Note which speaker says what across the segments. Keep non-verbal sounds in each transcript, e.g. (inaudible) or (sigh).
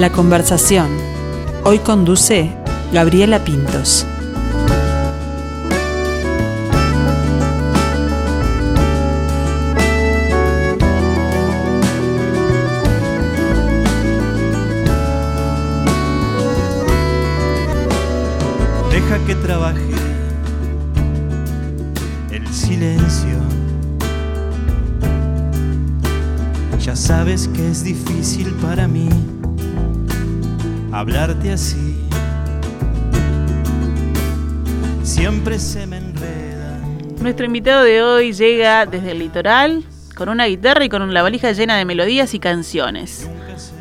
Speaker 1: La conversación. Hoy conduce Gabriela Pintos.
Speaker 2: Deja que trabaje el silencio. Ya sabes que es difícil para mí hablarte así. Siempre se me enreda.
Speaker 3: Nuestro invitado de hoy llega desde el litoral con una guitarra y con la valija llena de melodías y canciones.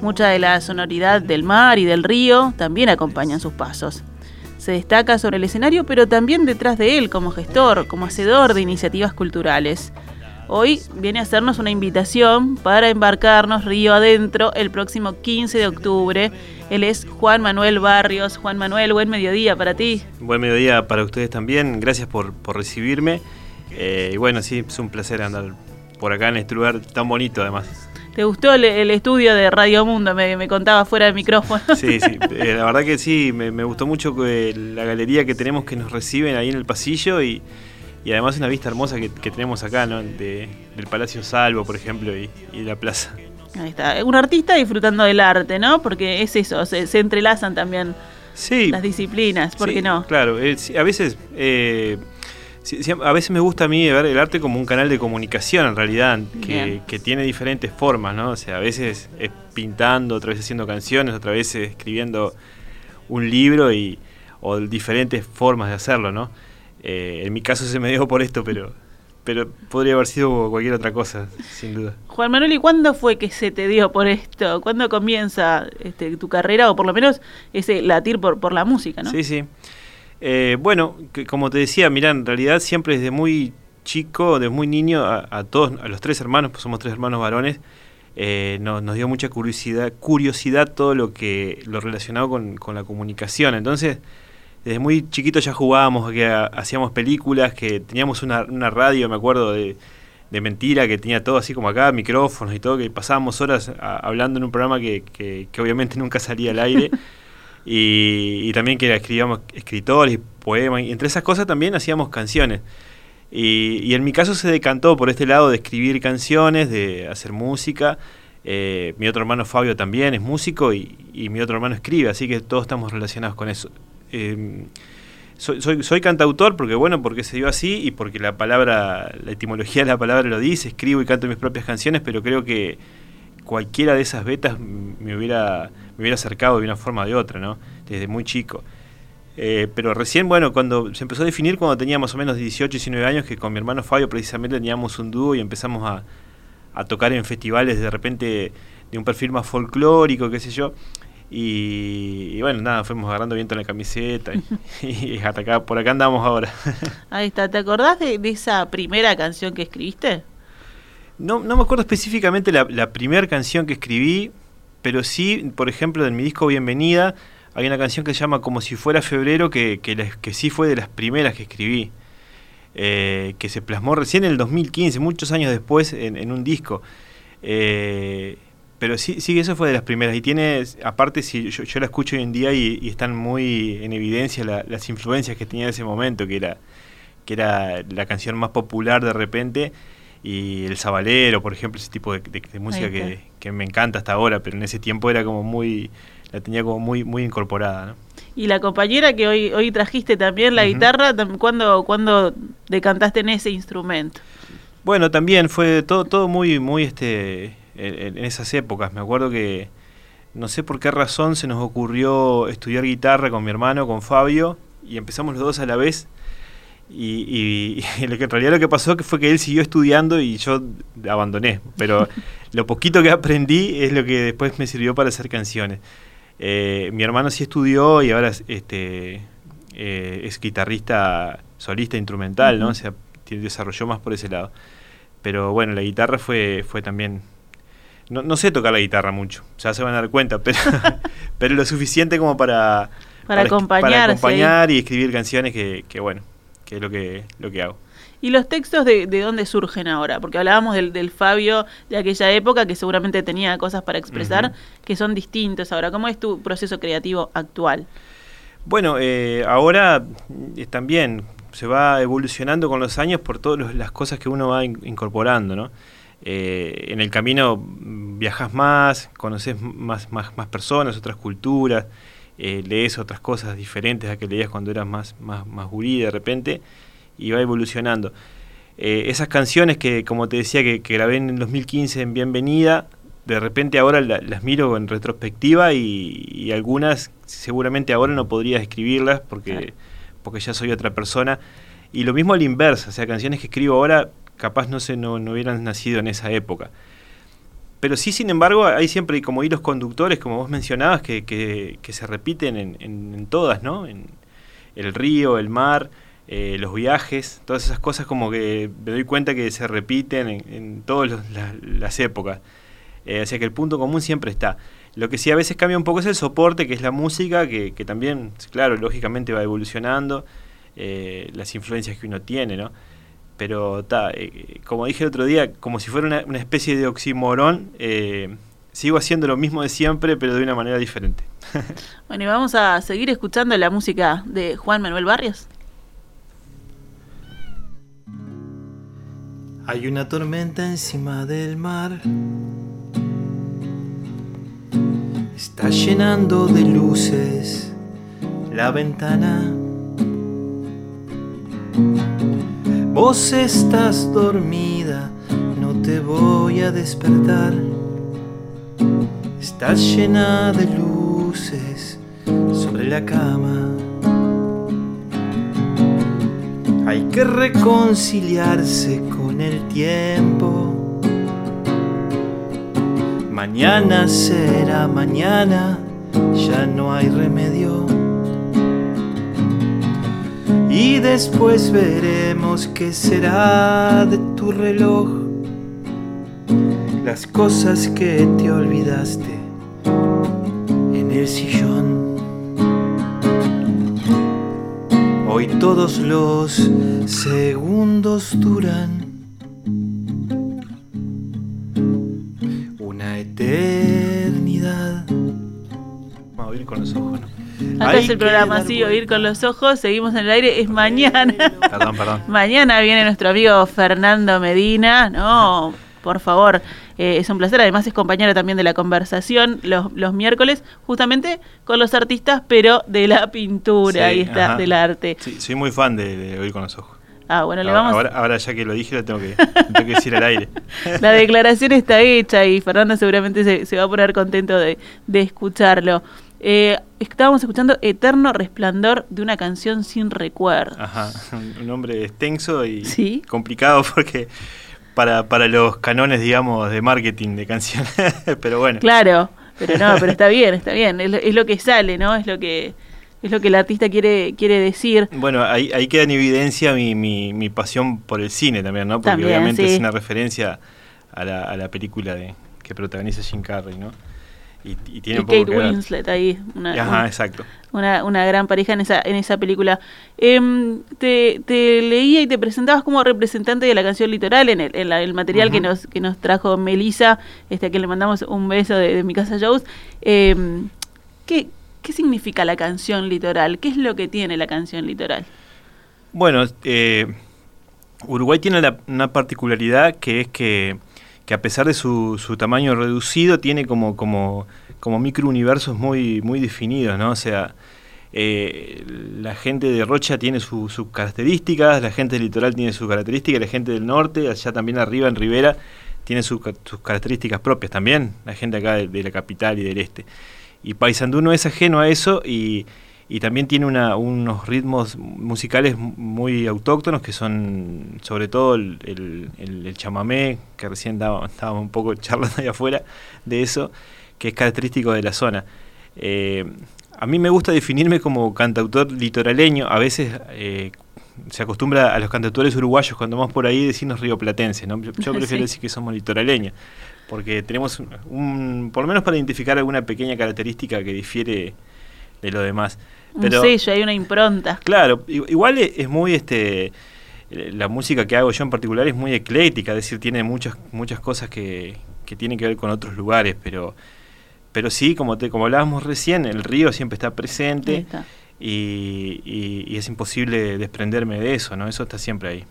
Speaker 3: Mucha de la sonoridad del mar y del río también acompañan sus pasos. Se destaca sobre el escenario, pero también detrás de él como gestor, como hacedor de iniciativas culturales. Hoy viene a hacernos una invitación para embarcarnos río adentro el próximo 15 de octubre. Él es Juan Manuel Barrios. Juan Manuel, buen mediodía para ti.
Speaker 4: Buen mediodía para ustedes también. Gracias por, por recibirme. Eh, y bueno, sí, es un placer andar por acá en este lugar tan bonito además.
Speaker 3: ¿Te gustó el, el estudio de Radio Mundo? Me, me, contaba fuera del micrófono.
Speaker 4: Sí, sí, (laughs) eh, la verdad que sí, me, me gustó mucho que la galería que tenemos que nos reciben ahí en el pasillo y, y además una vista hermosa que, que tenemos acá, ¿no? De, del Palacio Salvo, por ejemplo, y, y la plaza.
Speaker 3: Ahí está, un artista disfrutando del arte, ¿no? Porque es eso, se, se entrelazan también
Speaker 4: sí,
Speaker 3: las disciplinas, ¿por
Speaker 4: sí,
Speaker 3: qué no?
Speaker 4: Claro, eh, a veces... Eh, a veces me gusta a mí ver el arte como un canal de comunicación en realidad, que, que tiene diferentes formas, ¿no? O sea, a veces es pintando, otra vez haciendo canciones, otra vez escribiendo un libro y, o diferentes formas de hacerlo, ¿no? Eh, en mi caso se me dio por esto, pero, pero podría haber sido cualquier otra cosa, sin duda.
Speaker 3: Juan Manuel, ¿y cuándo fue que se te dio por esto? ¿Cuándo comienza este, tu carrera o por lo menos ese latir por, por la música, no?
Speaker 4: Sí, sí. Eh, bueno, que, como te decía, mirá, en realidad siempre desde muy chico, desde muy niño, a, a todos, a los tres hermanos, pues somos tres hermanos varones, eh, nos dio mucha curiosidad, curiosidad todo lo que lo relacionado con, con la comunicación. Entonces, desde muy chiquito ya jugábamos, que ha- hacíamos películas, que teníamos una, radio, me acuerdo de, mentira, que tenía todo así como acá, micrófonos y todo, que pasábamos horas hablando en un programa que, obviamente (laughs) nunca salía al aire. y, también que escribíamos escritores y poemas, y entre esas cosas también hacíamos canciones. Y, en mi caso se decantó por este lado de escribir canciones, de hacer música. Eh, mi otro hermano Fabio también es músico y mi otro hermano escribe, así que todos estamos relacionados con eso. Eh, soy, soy, cantautor porque, bueno, porque se dio así y porque la palabra, la etimología de la palabra lo dice, escribo y canto mis propias canciones, pero creo que cualquiera de esas vetas me hubiera, me hubiera acercado de una forma o de otra, ¿no? Desde muy chico. Eh, pero recién, bueno, cuando se empezó a definir cuando tenía más o menos 18, 19 años, que con mi hermano Fabio precisamente teníamos un dúo y empezamos a, a tocar en festivales de repente de un perfil más folclórico, qué sé yo. Y, y bueno, nada, fuimos agarrando viento en la camiseta y, (laughs) y hasta acá, por acá andamos ahora. (laughs)
Speaker 3: Ahí está, ¿te acordás de, de esa primera canción que escribiste?
Speaker 4: No, no me acuerdo específicamente la, la primera canción que escribí, pero sí, por ejemplo, en mi disco Bienvenida, hay una canción que se llama Como si fuera febrero, que, que, sí fue de las primeras que escribí, eh, que se plasmó recién en el 2015, muchos años después, en, en un disco. Eh, pero sí, sí, eso fue de las primeras. Y tiene, aparte, si yo, yo la escucho hoy en día y, y están muy en evidencia la- las influencias que tenía en ese momento, que era, que era la canción más popular de repente y el sabalero, por ejemplo, ese tipo de, de- de música que, que me encanta hasta ahora, pero en ese tiempo era como muy, la tenía como muy, muy incorporada, ¿no?
Speaker 3: Y la compañera que hoy, hoy trajiste también, la guitarra, ¿cuándo, ¿cuándo decantaste en ese instrumento?
Speaker 4: Bueno, también fue todo, todo muy, muy este, en, en esas épocas. Me acuerdo que no sé por qué razón se nos ocurrió estudiar guitarra con mi hermano, con Fabio, y empezamos los dos a la vez. Y, y- y lo que en realidad lo que pasó fue que él siguió estudiando y yo abandoné. Pero (laughs) lo poquito que aprendí es lo que después me sirvió para hacer canciones. Eh, mi hermano sí estudió y ahora es, este, eh, es guitarrista solista instrumental, ¿no?
Speaker 3: Ujú.
Speaker 4: O sea, desarrolló más por ese lado. Pero bueno, la guitarra fue, fue también... No, no sé tocar la guitarra mucho, ya se van a dar cuenta, (laughs) pero, pero lo suficiente como para,
Speaker 3: Para
Speaker 4: acompañar y escribir canciones que, que bueno, que es lo que, lo que hago.
Speaker 3: ¿Y los textos de, de dónde surgen ahora? Porque hablábamos del, del Fabio de aquella época que seguramente tenía cosas para expresar que son distintos ahora. ¿Cómo es tu proceso creativo actual?
Speaker 4: Bueno, eh, ahora eh, también se va evolucionando con los años por todas las cosas que uno va in- incorporando, ¿no? Eh, en el camino viajas más, conoces más, más, más personas, otras culturas, eh, lees otras cosas diferentes a que leías cuando eras más, más, más gurí de repente, y va evolucionando. Eh, esas canciones que, como te decía, que, que grabé en el 2015 en Bienvenida, de repente ahora la- las miro en retrospectiva y, y algunas seguramente ahora no podría escribirlas porque, porque ya soy otra persona. Y lo mismo al inverso, o sea, canciones que escribo ahora capaz no, se, no, hubieran nacido en esa época. Pero sí, sin embargo, hay siempre como hilos conductores, como vos mencionabas, que, se repiten en, todas, ¿no? En el río, el mar, eh, los viajes, todas esas cosas como que me doy cuenta que se repiten en, todas las épocas. Eh, o sea que el punto común siempre está. Lo que sí a veces cambia un poco es el soporte, que es la música, que, que también, claro, lógicamente va evolucionando, eh, las influencias que uno tiene, ¿no? Pero ta, eh, como dije el otro día, como si fuera una, una especie de oxímoron, eh, sigo haciendo lo mismo de siempre, pero de una manera diferente. (laughs)
Speaker 3: Bueno, y vamos a seguir escuchando la música de Juan Manuel Barrios.
Speaker 2: Hay una tormenta encima del mar. Está llenando de luces la ventana. Vos estás dormida, no te voy a despertar. Estás llena de luces sobre la cama. Hay que reconciliarse con el tiempo. Mañana será mañana, ya no hay remedio. Y después veremos qué será de tu reloj. Las cosas que te olvidaste en el sillón. Hoy todos los segundos duran una eternidad.
Speaker 4: Vamos a oír con los ojos, ¿no?
Speaker 3: Acá es el programa,
Speaker 2: dar
Speaker 3: sí, oír con los ojos, seguimos en el aire, es mañana.
Speaker 4: Perdón, perdón. (laughs)
Speaker 3: mañana viene nuestro amigo Fernando Medina, ¿no? Por favor, eh, es un placer, además es compañero también de la conversación los, los miércoles, justamente con los artistas, pero de la pintura,
Speaker 4: Sí,
Speaker 3: ahí está,
Speaker 4: ajá.
Speaker 3: del arte.
Speaker 4: Sí, soy muy fan de, de oír con los ojos.
Speaker 3: Ah, bueno, le vamos...
Speaker 4: ahora, ahora ya que lo dije, lo tengo que, lo tengo que decir al aire. (laughs)
Speaker 3: La declaración está hecha y Fernando seguramente se, se va a poner contento de, de escucharlo. Eh, estábamos escuchando Eterno Resplandor de una canción sin recuerdo.
Speaker 4: Ajá, (laughs) un nombre extenso y
Speaker 3: Sí.
Speaker 4: complicado porque para, para los canones, digamos, de marketing de canciones. (laughs) Pero bueno,
Speaker 3: Claro, pero no, pero está bien, está bien. Es lo, es lo que sale, ¿no? Es lo que es lo que el artista quiere quiere decir.
Speaker 4: bueno, ahí, ahí queda en evidencia mi, mi, mi pasión por el cine también, ¿no? Porque
Speaker 3: También,
Speaker 4: obviamente
Speaker 3: sí.
Speaker 4: es una referencia a la, a la película de, que protagoniza Jim Carrey, ¿no? Y, y tiene
Speaker 3: Y Kate
Speaker 4: que.
Speaker 3: Winslet ahí, una,
Speaker 4: Ajá, exacto.
Speaker 3: una, una gran pareja en esa, en esa película. Em, te, te leía y te presentabas como representante de la canción Litoral en el, en la- el material que nos que nos trajo Melissa, este, a quien le mandamos un beso de, de mi casa Jones. Em, ¿qué, ¿Qué significa la canción Litoral? ¿Qué es lo que tiene la canción Litoral?
Speaker 4: Bueno, eh, Uruguay tiene la- una particularidad que es que, que a pesar de su, tamaño reducido, tiene como, como, como microuniversos muy, muy definidos, ¿no? O sea, eh, la gente de Rocha tiene su- sus características, la gente del litoral tiene sus características, la gente del norte, allá también arriba en Rivera, tiene sus características propias también, la gente acá de, de la capital y del este. Y Paysandú no es ajeno a eso y, y también tiene una- unos ritmos musicales muy autóctonos que son sobre todo el, el- el- el chamamé, que recién estábamos un poco (laughs) charlando ahí afuera de eso, que es característico de la zona. Eh, a mí me gusta definirme como cantautor litoraleño, a veces eh, se acostumbra a los cantautores uruguayos cuando vamos por ahí decirnos rioplatenses, ¿no? yo, yo (laughs) prefiero
Speaker 3: Sí.
Speaker 4: decir que somos litoraleños porque tenemos un, un- por lo menos para identificar alguna pequeña característica que difiere de lo demás.
Speaker 3: Un
Speaker 4: Pero,
Speaker 3: sello, hay una impronta.
Speaker 4: Claro, igual e- es muy este la música que hago yo en particular es muy ecléctica, es decir, tiene muchas, muchas cosas que, que tienen que ver con otros lugares, pero, pero sí, como, te, como hablábamos recién, el río siempre está presente y, y, es imposible desprenderme de eso, ¿no? Eso está siempre ahí.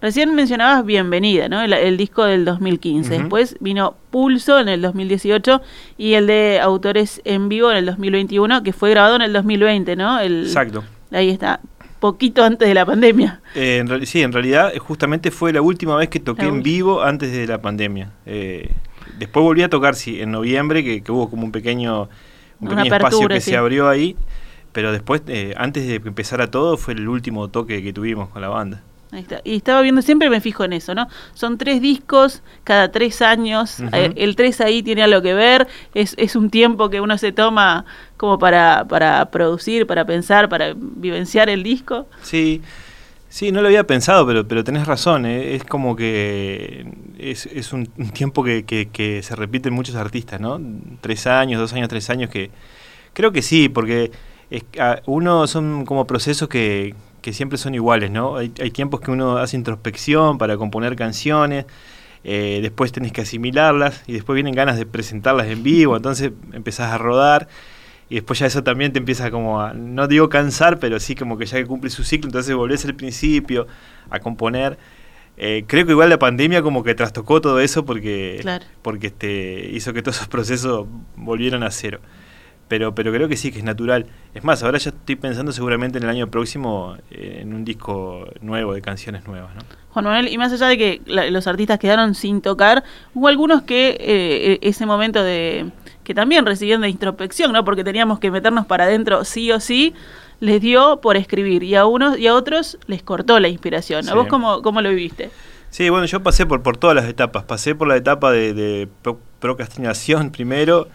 Speaker 3: Recién mencionabas Bienvenida, ¿no? El, disco del 2015. Después vino Pulso en el 2018 y el de Autores en Vivo en el 2021, que fue grabado en el 2020, ¿no? El,
Speaker 4: Exacto.
Speaker 3: Ahí está, poquito antes de la pandemia.
Speaker 4: Eh, en sí, en realidad eh, justamente fue la última vez que toqué en vivo antes de la pandemia. Eh, después volví a tocar, sí, en noviembre, que, hubo como un pequeño, un pequeño espacio que se abrió ahí. Pero después, antes de que empezara todo, fue el último toque que tuvimos con la banda.
Speaker 3: Y estaba viendo, siempre me fijo en eso, ¿no? Son tres discos cada tres años. Eh, el tres ahí tiene algo que ver. Es, es un tiempo que uno se toma como para, para producir, para pensar, para vivenciar el disco.
Speaker 4: Sí. Sí, no lo había pensado, pero, pero tenés razón. Eh, es como que es, es un, tiempo que, que, se repite en muchos artistas, ¿no? Tres años, dos años, tres años, que creo que sí, porque es, uno son como procesos que, que siempre son iguales, ¿no? Hay, tiempos que uno hace introspección para componer canciones, eh, después tenés que asimilarlas y después vienen ganas de presentarlas en vivo, entonces empezás a rodar y después ya eso también te empieza como a, no digo cansar, pero sí como que ya que cumple su ciclo, entonces volvés al principio a componer. Eh, creo que igual la pandemia como que trastocó todo eso porque, porque este, hizo que todos esos procesos volvieran a cero pero, pero creo que sí, que es natural. Es más, ahora ya estoy pensando seguramente en el año próximo eh, en un disco nuevo, de canciones nuevas. ¿no?
Speaker 3: Juan Manuel, y más allá de que los artistas quedaron sin tocar, hubo algunos que eh, e, ese momento de que también recibieron de introspección, ¿no? porque teníamos que meternos para adentro sí o sí, les dio por escribir y a unos y a otros les cortó la inspiración. ¿A vos cómo, cómo lo viviste?
Speaker 4: Sí, bueno, yo pasé por, por todas las etapas. Pasé por la etapa de, de procrastinación primero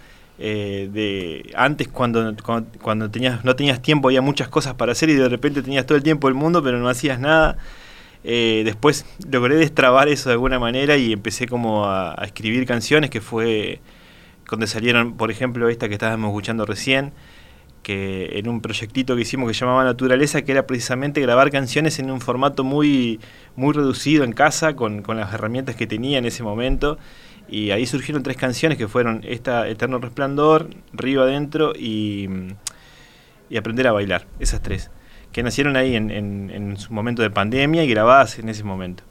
Speaker 4: eh, de antes cuando, cuando, tenías, no tenías tiempo, había muchas cosas para hacer y de repente tenías todo el tiempo del mundo, pero no hacías nada. Eh, después logré destrabar eso de alguna manera y empecé como a, escribir canciones, que fue donde salieron, por ejemplo, esta que estábamos escuchando recién, que en un proyectito que hicimos que llamaba Naturaleza, que era precisamente grabar canciones en un formato muy, muy reducido en casa, con, con las herramientas que tenía en ese momento. Y ahí surgieron tres canciones que fueron esta Eterno Resplandor, Río Adentro y, y Aprender a Bailar, esas tres, que nacieron ahí en, en, su momento de pandemia y grabadas en ese momento.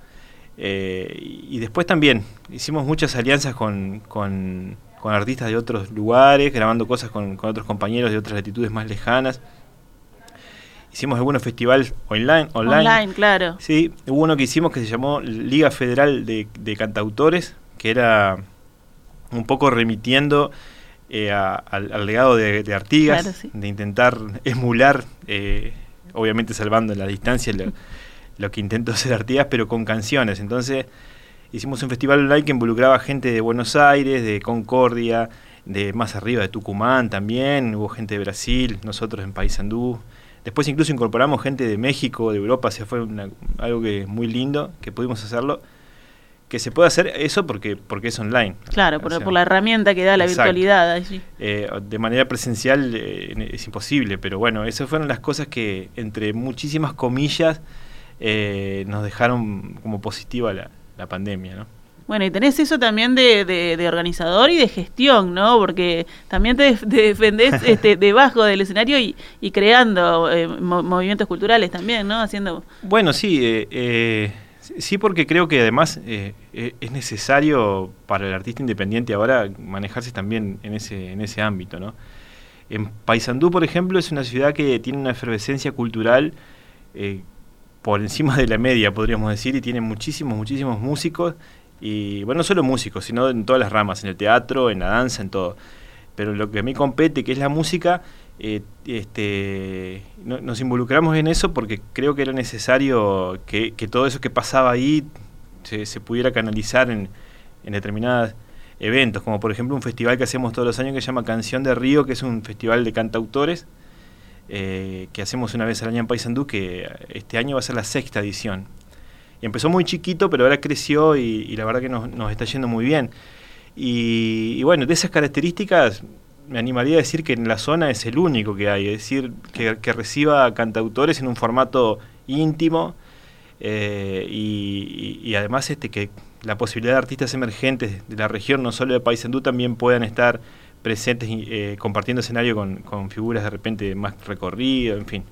Speaker 4: Eh, y después también hicimos muchas alianzas con, con, con artistas de otros lugares, grabando cosas con, con, otros compañeros de otras latitudes más lejanas. Hicimos algunos festivales online. Online,
Speaker 3: online claro.
Speaker 4: Sí, hubo uno que hicimos que se llamó Liga Federal de, de Cantautores, que era un poco remitiendo eh, al, legado de, Artigas, de intentar emular, eh, obviamente salvando la distancia lo, que intentó hacer Artigas, pero con canciones. Entonces hicimos un festival online que involucraba gente de Buenos Aires, de Concordia, de más arriba de Tucumán también, hubo gente de Brasil, nosotros en Paysandú. Después incluso incorporamos gente de México, de Europa, o fue algo que muy lindo que pudimos hacerlo que se puede hacer eso porque porque es online.
Speaker 3: Claro, por, la herramienta que da la virtualidad.
Speaker 4: Eh, de manera presencial eh, es imposible, pero bueno, esas fueron las cosas que, entre muchísimas comillas, eh, nos dejaron como positiva la, la pandemia, ¿no?
Speaker 3: Bueno, y tenés eso también de, de, organizador y de gestión, ¿no? Porque también te, defendés (laughs) este, debajo del escenario y, y creando movimientos culturales también, ¿no? Haciendo...
Speaker 4: Bueno, sí, eh, Sí, porque creo que además eh, eh, es necesario para el artista independiente ahora manejarse también en ese, en ese ámbito, ¿no? En Paysandú, por ejemplo, es una ciudad que tiene una efervescencia cultural eh, por encima de la media, podríamos decir, y tiene muchísimos, muchísimos músicos, y bueno, no solo músicos, sino en todas las ramas, en el teatro, en la danza, en todo. Pero lo que a mí compete, que es la música, eh, este, nos involucramos en eso porque creo que era necesario que, todo eso que pasaba ahí se, pudiera canalizar en, determinados eventos, como por ejemplo un festival que hacemos todos los años que se llama Canción de Río, que es un festival de cantautores eh, que hacemos una vez al año en Paysandú, que este año va a ser la sexta edición. Empezó muy chiquito, pero ahora creció y, la verdad que nos, está yendo muy bien. Y, bueno, de esas características me animaría a decir que en la zona es el único que hay, es decir, que, reciba cantautores en un formato íntimo, eh, y, además este que la posibilidad de artistas emergentes de la región, no solo de Paysandú, también puedan estar presentes eh, compartiendo escenario con, con, figuras de repente más recorrido, en fin.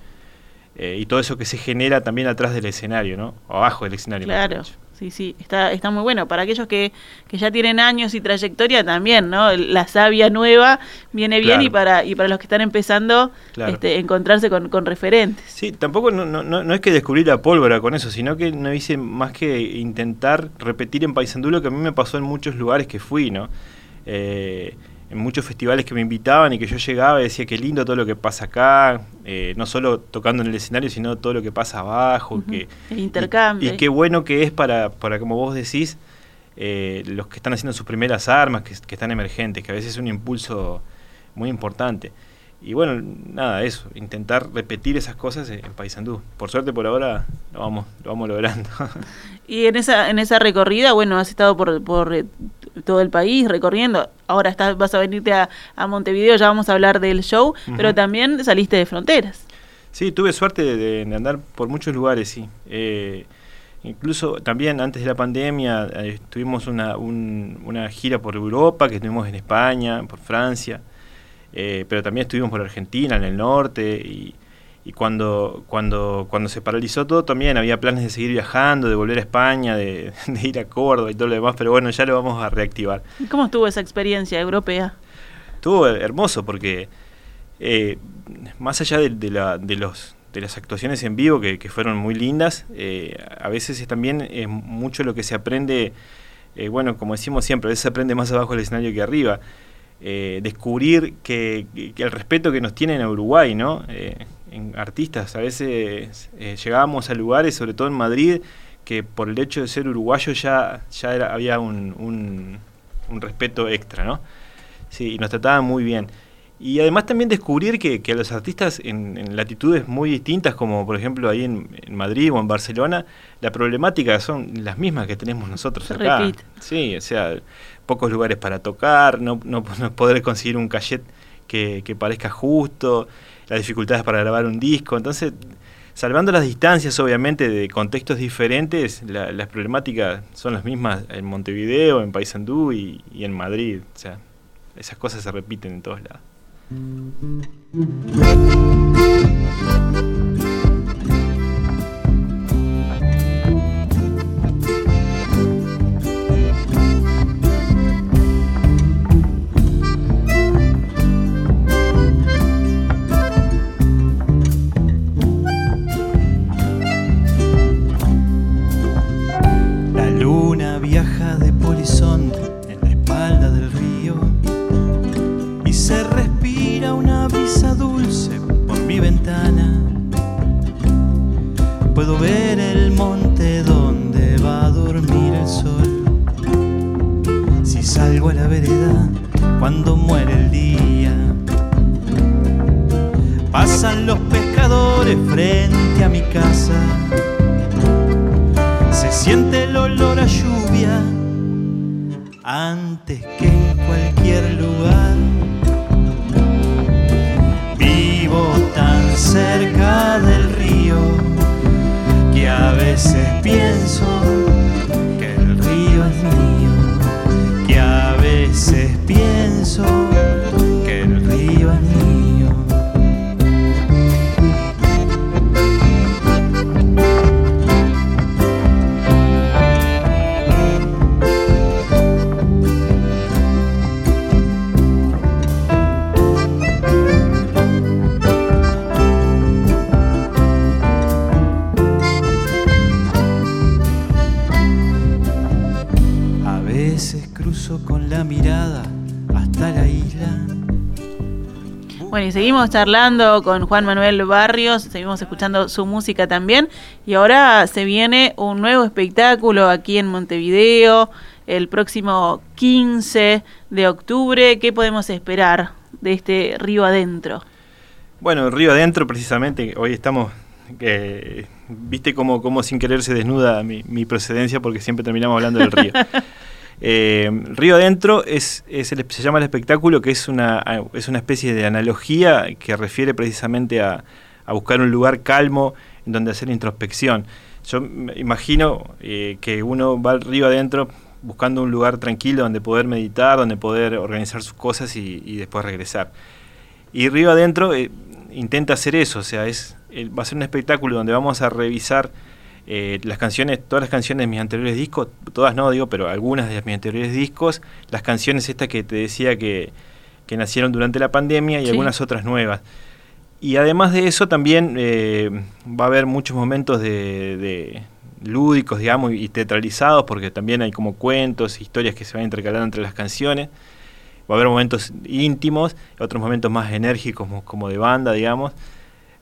Speaker 4: y todo eso que se genera también atrás del escenario, ¿no? Abajo del escenario.
Speaker 3: Claro. Sí, sí, está, está muy bueno. Para aquellos que, que ya tienen años y trayectoria también, ¿no? La savia nueva viene bien y para y para los que están empezando este, encontrarse con, con, referentes.
Speaker 4: Sí, tampoco no, no, no, es que descubrir la pólvora con eso, sino que no hice más que intentar repetir en Paysandú lo que a mí me pasó en muchos lugares que fui, ¿no? Eh, en muchos festivales que me invitaban y que yo llegaba y decía qué lindo todo lo que pasa acá, eh, no solo tocando en el escenario, sino todo lo que pasa abajo. que,
Speaker 3: el intercambio.
Speaker 4: Y, qué bueno que es para, para como vos decís, eh, los que están haciendo sus primeras armas, que, están emergentes, que a veces es un impulso muy importante. Y bueno, nada, eso, intentar repetir esas cosas en Paysandú. Por suerte por ahora lo vamos, lo vamos logrando. (laughs)
Speaker 3: Y en esa, en esa recorrida, bueno, has estado por, por eh, todo el país recorriendo. Ahora estás, vas a venirte a, Montevideo, ya vamos a hablar del show, pero también saliste de fronteras.
Speaker 4: Sí, tuve suerte de, andar por muchos lugares, sí. Eh, incluso también antes de la pandemia eh, tuvimos una, una gira por Europa, que estuvimos en España, por Francia, eh, pero también estuvimos por Argentina, en el norte, y y cuando, cuando, cuando se paralizó todo también había planes de seguir viajando, de volver a España, (laughs) de, ir a Córdoba y todo lo demás, pero bueno, ya lo vamos a reactivar.
Speaker 3: ¿Y cómo estuvo esa experiencia europea?
Speaker 4: Estuvo hermoso porque eh, más allá de, la, de, los, de las actuaciones en vivo que, fueron muy lindas, eh, a veces también es mucho lo que se aprende, eh, bueno, como decimos siempre, a veces se aprende más abajo del escenario que arriba. descubrir que, que, el respeto que nos tienen a Uruguay, ¿no? En artistas. A veces eh, llegábamos a lugares, sobre todo en Madrid, que por el hecho de ser uruguayo ya, ya era, había un, un, respeto extra, ¿no? Sí, y nos trataban muy bien. Y además también descubrir que, que los artistas en, latitudes muy distintas, como por ejemplo ahí en, Madrid o en Barcelona, la problemática son las mismas que tenemos nosotros acá. Sí, o sea, pocos lugares para tocar, no, no, poder conseguir un cachet que, que parezca justo, las dificultades para grabar un disco. Entonces, salvando las distancias, obviamente, de contextos diferentes, las problemáticas son las mismas en Montevideo, en Paysandú y, y en Madrid. O sea, esas cosas se repiten en todos lados. puedo ver el monte donde va a dormir el sol. Si salgo a la vereda cuando muere el día, pasan los pescadores frente a mi casa. Se siente el olor a lluvia. a veces pienso
Speaker 3: seguimos charlando con Juan Manuel Barrios, seguimos escuchando su música también y ahora se viene un nuevo espectáculo aquí en Montevideo el próximo 15 de octubre. ¿Qué podemos esperar de este Río Adentro?
Speaker 4: Bueno, Río Adentro precisamente, hoy estamos, viste cómo, cómo sin querer se desnuda mi, mi procedencia porque siempre terminamos hablando del río. (laughs) Eh, Río Adentro es, se llama el espectáculo que es una, es una especie de analogía que refiere precisamente a, buscar un lugar calmo en donde hacer introspección. yo imagino eh, que uno va al río adentro buscando un lugar tranquilo donde poder meditar, donde poder organizar sus cosas y, después regresar. Y Río Adentro eh, intenta hacer eso, o sea, es, va a ser un espectáculo donde vamos a revisar eh, las canciones, todas las canciones de mis anteriores discos, todas no digo, pero algunas de mis anteriores discos, las canciones estas que te decía que, que nacieron durante la pandemia y
Speaker 3: Sí.
Speaker 4: algunas otras nuevas. Y además de eso también eh, va a haber muchos momentos de, de lúdicos, digamos, y teatralizados, porque también hay como cuentos, historias que se van intercalando entre las canciones. Va a haber momentos íntimos, otros momentos más enérgicos, como, como de banda, digamos.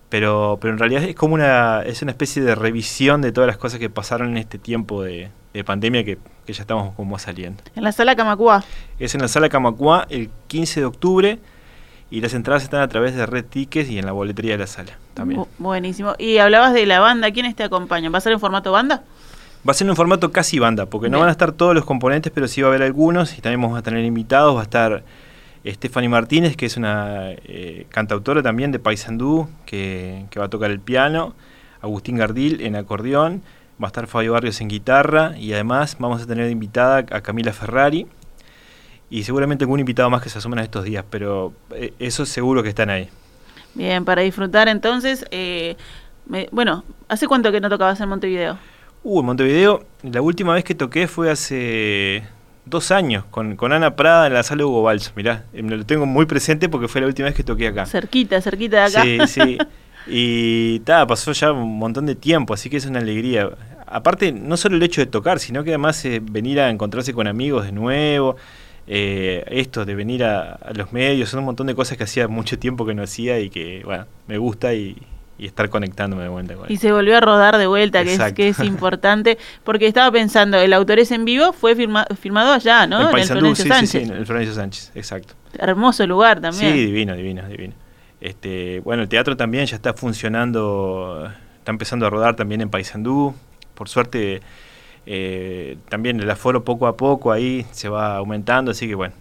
Speaker 4: Pero, pero en realidad es como una, es una especie de revisión de todas las cosas que pasaron en este tiempo de, de pandemia que, que ya estamos como saliendo.
Speaker 3: En la sala Camacua.
Speaker 4: Es en la sala Camacua el 15 de octubre y las entradas están a través de Red Tickets y en la boletería de la sala también.
Speaker 3: Bu- buenísimo. Y hablabas de la banda. ¿Quiénes te acompañan? ¿Va a ser en formato banda?
Speaker 4: Va a ser en un formato casi banda, porque no van a estar todos los componentes, pero sí va a haber algunos y también vamos a tener invitados. Va a estar Stephanie Martínez, que es una eh, cantautora también de Paysandú, que, que va a tocar el piano. Agustín Gardil en acordeón. Va a estar Fabio Barrios en guitarra. Y además vamos a tener invitada a Camila Ferrari. Y seguramente algún invitado más que se asumen a estos días, pero eh, esos seguro que están ahí.
Speaker 3: Bien, para disfrutar entonces. eh, me- bueno, ¿hace cuánto que no tocabas en Montevideo?
Speaker 4: Uh, en Montevideo, la última vez que toqué fue hace dos años, con, con Ana Prada en la sala Hugo Balso. Mirá, eh, me lo tengo muy presente porque fue la última vez que toqué acá.
Speaker 3: Cerquita, cerquita de acá.
Speaker 4: Sí, sí. (laughs) Y ta, pasó ya un montón de tiempo, así que es una alegría. Aparte, no solo el hecho de tocar, sino que además eh, venir a encontrarse con amigos de nuevo, eh, esto de venir a, a los medios, son un montón de cosas que hacía mucho tiempo que no hacía y que, bueno, me gusta y, y estar conectándome de vuelta. con
Speaker 3: Y se volvió a rodar de vuelta, que es, que es importante, porque estaba pensando, el autor es en vivo, fue firma- filmado allá, ¿no?
Speaker 4: En
Speaker 3: el
Speaker 4: Paysandú,
Speaker 3: Florencio
Speaker 4: sí, sí, sí, en el Florencio Sánchez, exacto.
Speaker 3: Hermoso lugar también.
Speaker 4: Sí, divino, divino, divino. Este, bueno, el teatro también ya está funcionando, está empezando a rodar también en Paysandú. Por suerte, eh, también el aforo poco a poco ahí se va aumentando, así que bueno,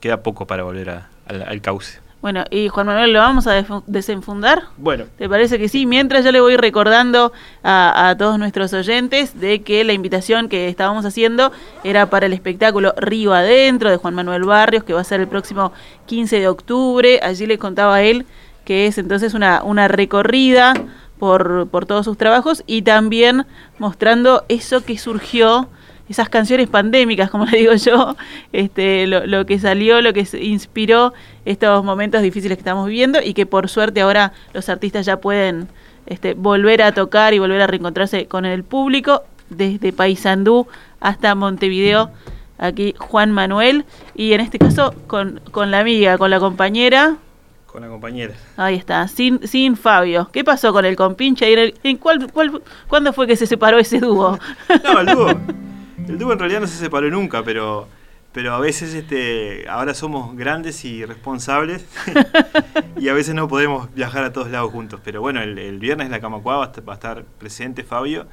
Speaker 4: queda poco para volver a- al, al cauce.
Speaker 3: Bueno, y Juan Manuel, ¿lo vamos a desenfundar?
Speaker 4: Bueno,
Speaker 3: ¿Te parece que sí? Mientras yo le voy recordando a, a todos nuestros oyentes de que la invitación que estábamos haciendo era para el espectáculo Río Adentro de Juan Manuel Barrios, que va a ser el próximo 15 de octubre. Allí le contaba a él que es entonces una, una recorrida por, por todos sus trabajos y también mostrando eso que surgió esas canciones pandémicas, como le (laughs) digo yo, este, lo, lo que salió, lo que inspiró estos momentos difíciles que estamos viviendo y que por suerte ahora los artistas ya pueden este, volver a tocar y volver a reencontrarse con el público, desde Paysandú hasta Montevideo, aquí Juan Manuel, y en este caso con, con la amiga, con la compañera,
Speaker 4: con la compañera.
Speaker 3: ahí está, sin, sin Fabio. ¿Qué pasó con el compinche? ¿En el- en cuál, cuál- ¿Cuándo fue que se separó ese dúo?
Speaker 4: No, el dúo, (laughs) el dúo en realidad no se separó nunca, pero, pero a veces este, ahora somos grandes y responsables (laughs) y a veces no podemos viajar a todos lados juntos. Pero bueno, el, el viernes la Camacua va a estar, presente Fabio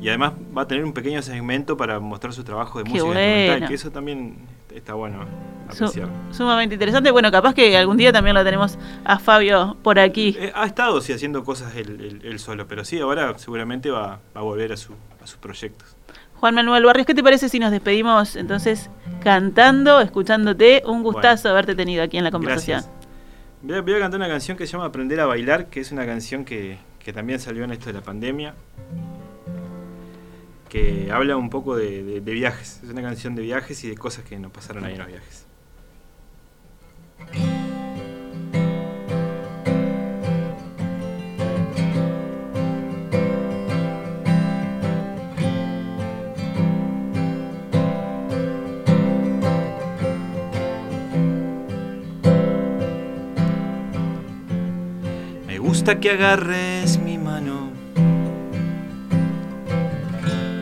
Speaker 4: y además va a tener un pequeño segmento para mostrar su trabajo de
Speaker 3: Qué
Speaker 4: música
Speaker 3: bueno.
Speaker 4: que eso también está bueno apreciar.
Speaker 3: sumamente interesante. Bueno, capaz que algún día también lo tenemos a Fabio por aquí.
Speaker 4: Eh, ha estado sí haciendo cosas él, él- él solo, pero sí, ahora seguramente va, va a volver a, su, a sus proyectos.
Speaker 3: Juan Manuel Barrios, ¿qué te parece si nos despedimos entonces cantando, escuchándote? Un gustazo haberte tenido aquí en la conversación.
Speaker 4: Voy a, voy a cantar una canción que se llama Aprender a Bailar, que es una canción que, que también salió en esto de la pandemia, que habla un poco de, de- de viajes. Es una canción de viajes y de cosas que nos pasaron ahí en los viajes. Que agarres mi mano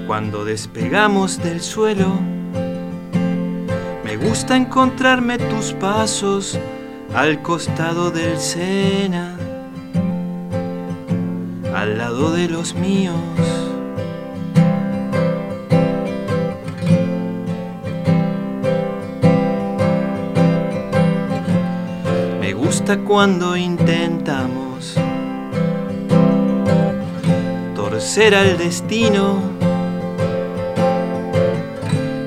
Speaker 4: cuando despegamos del suelo. Me gusta encontrarme tus pasos al costado del Sena, al lado de los míos. Me gusta cuando intentamos torcer al destino,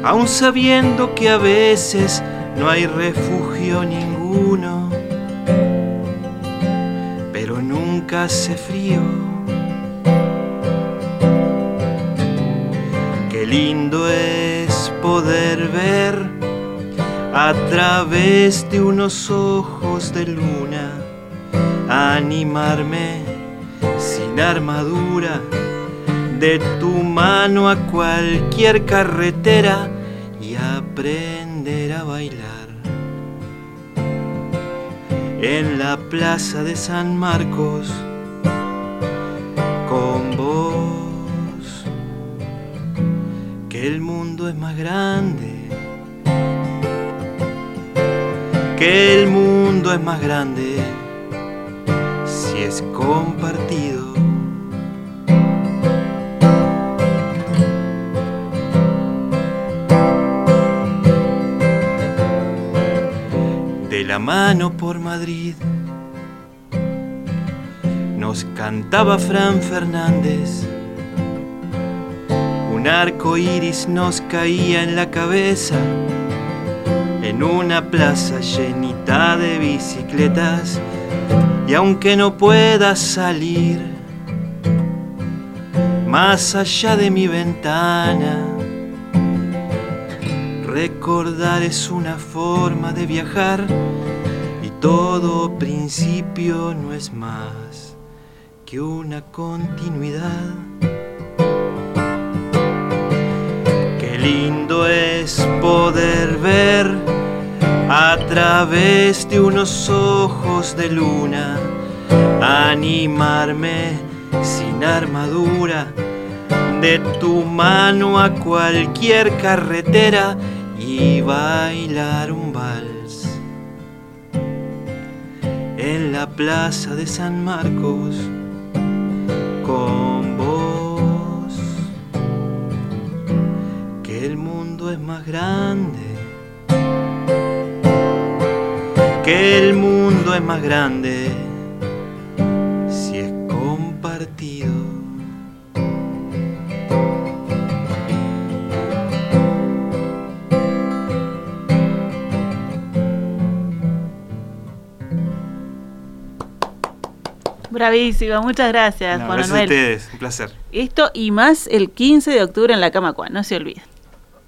Speaker 4: aun sabiendo que a veces no hay refugio ninguno, pero nunca hace frío. Qué lindo es poder ver a través de unos ojos de luna, animarme sin armadura de tu mano a cualquier carretera y aprender a bailar. En la plaza de San Marcos con vos, que el mundo es más grande que el mundo es más grande si es compartido. La mano por Madrid. Nos cantaba Fran Fernández. Un arco iris nos caía en la cabeza. En una plaza llenita de bicicletas. Y aunque no pueda salir más allá de mi ventana, recordar es una forma de viajar y todo principio no es más que una continuidad. Qué lindo es poder ver a través de unos ojos de luna, animarme sin armadura, de tu mano a cualquier carretera y bailar un vals. En la plaza de San Marcos con vos, que el mundo es más grande que el mundo es más grande
Speaker 3: Bravísimo, muchas gracias,
Speaker 5: No,
Speaker 3: Juan
Speaker 5: gracias a ustedes, un placer.
Speaker 3: Esto y más el 15 de octubre en la Cama Cuán, no se olviden.